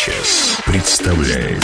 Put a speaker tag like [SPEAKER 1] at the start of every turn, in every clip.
[SPEAKER 1] Санчес представляет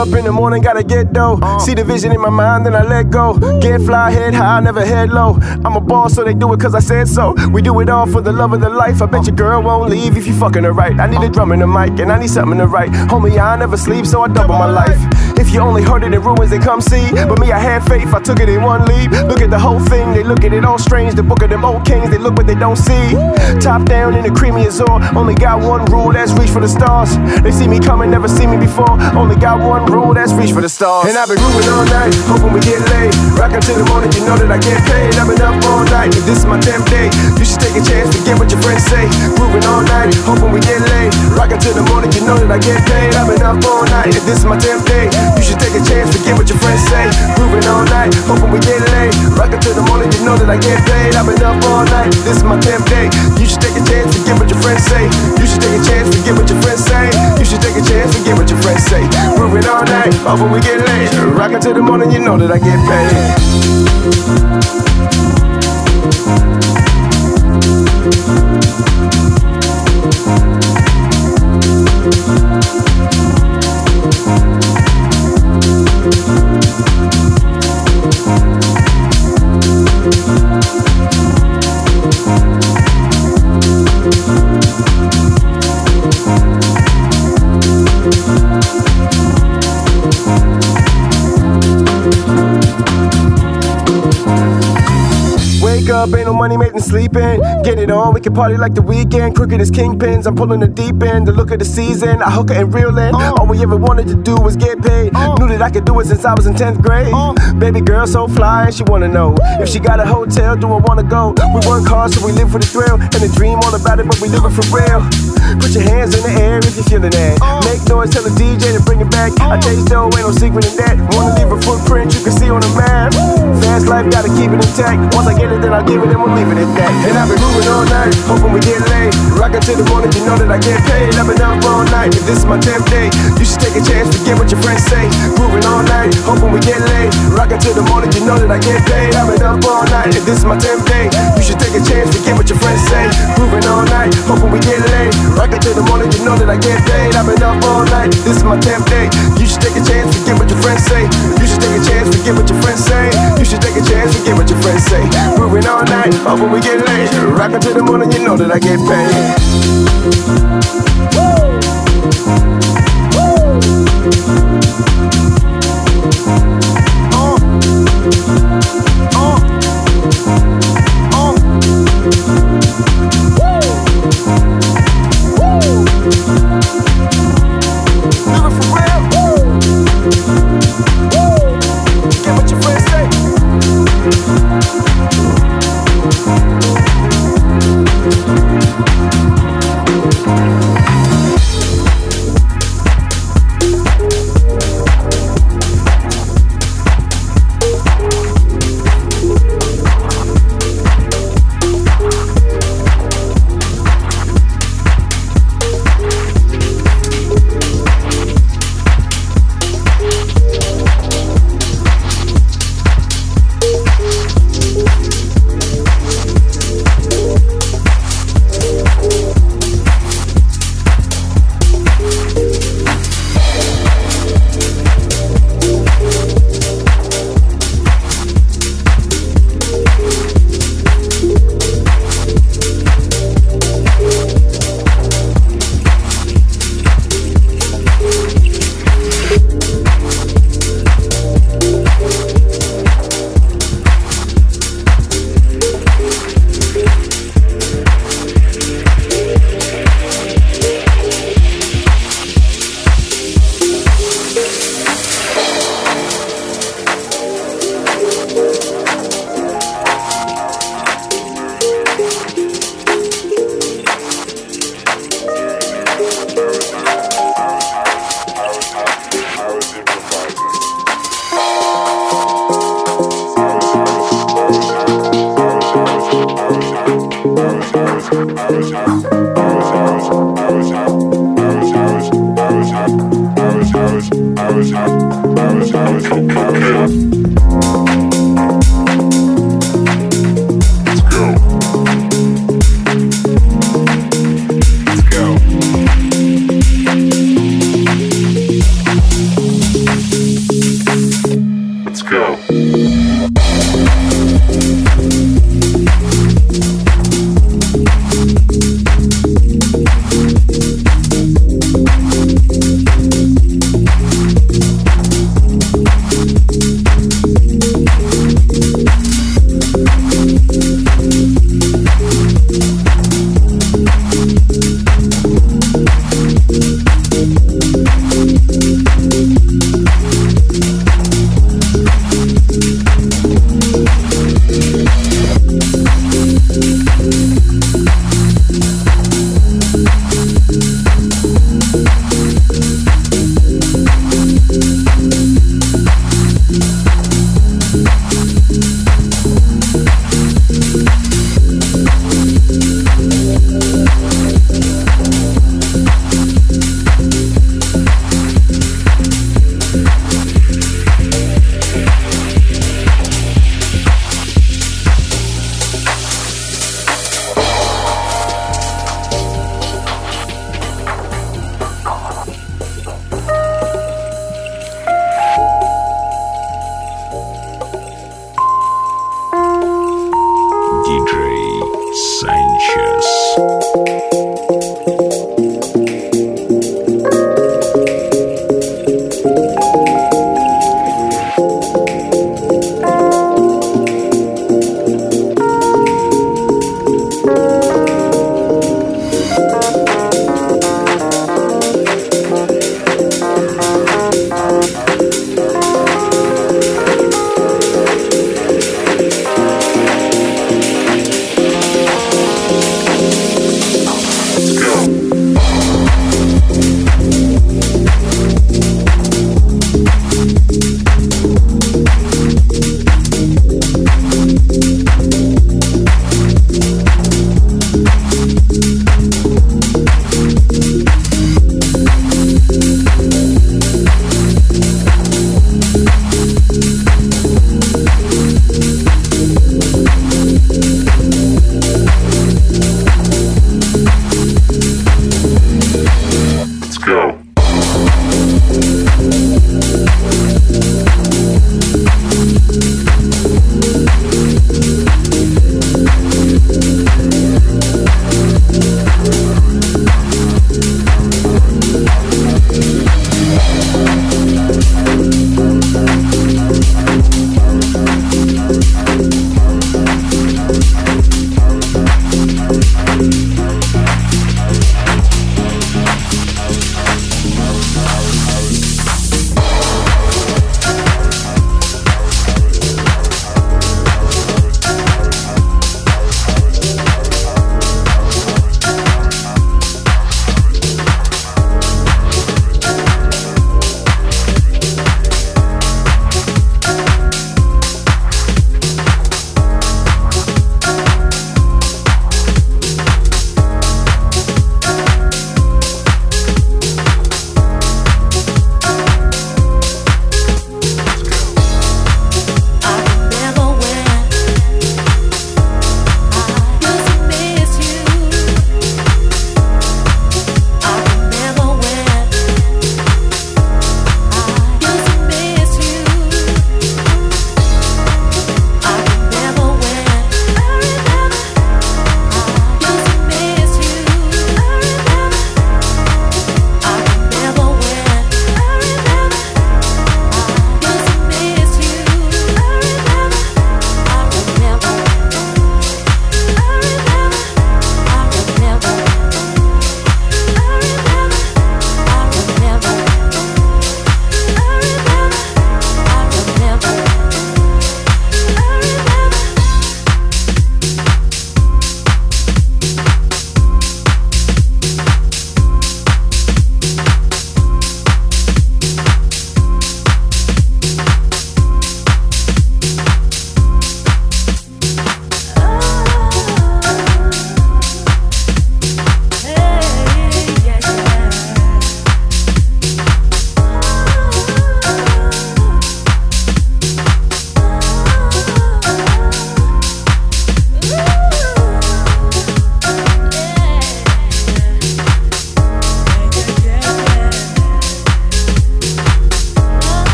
[SPEAKER 2] up in the morning, gotta get dough. See the vision in my mind, then I let go. Get fly, head high, never head low. I'm a boss, so they do it cause I said so. We do it all for the love of the life. I bet your girl won't leave if you fucking her right. I need a drum and a mic, and I need something to write. Homie, I never sleep, so I double my life. You only heard it in ruins, they come see. But me, I had faith, I took it in one leap. Look at the whole thing, they look at it all strange. The book of them old kings, they look what they don't see. Top down in the creamy azure. Only got one rule, that's reach for the stars. They see me coming, never see me before. Only got one rule, that's reach for the stars. And I've been grooving all night, hoping we get laid. Rockin' till the morning, you know that I get paid. I've been up all night, if this is my 10th day. You should take a chance, forget what your friends say. Grooving all night, hoping we get laid. Rockin' till the morning, you know that I get paid. I've been up all night, if this is my 10th day. You should take a chance, forget what your friends say. Grooving all night, hoping we get laid. Rockin' till the morning, you know that I get paid. I've been up all night, this is my 10th day. You should take a chance, forget what your friends say. You should take a chance, forget what your friends say. You should take a chance, forget what your friends say. Grooving all night, hoping we get laid. Rockin' till the morning, you know that I get paid. Thank Wake up, ain't no money making sleeping. Get it on, we can party like the weekend. Crooked as kingpins, I'm pulling the deep end. The look of the season, I hook it and reel in. All we ever wanted to do was get paid. Knew that I could do it since I was in 10th grade. Baby girl so fly, and she wanna know if she got a hotel, do I wanna go? We work hard, so we live for the thrill. And the dream all about it, but we live it for real. Put your hands in the air if you're feeling that. Make noise, tell the DJ to bring it back. I taste though, ain't no secret in that. Wanna leave a footprint you can see on the map. Fast life, gotta keep it intact. Once I get it, then I'll give it, and we'll leave it that. And I've been moving all night, hoping we get laid. Rockin' till the morning, you know that I get paid. I've been up all night, and this is my 10th day. You should take a chance, forget what your friends say. Moving all night, hoping we get laid. Rockin' till the morning, you know that I get paid. I've been up all night, and this is my 10th day. You should take a chance, forget what your friends say. Moving all night, hoping we get laid. Rockin' till the morning, you know that I get paid. I've been up all night, this is my 10th day. You should take a chance, forget what your friends say. You should take a chance, forget what your friends say. You should take a chance, forget what your friends say. Moving all night, hoping we get laid. Rockin' till the morning, you know that I get paid.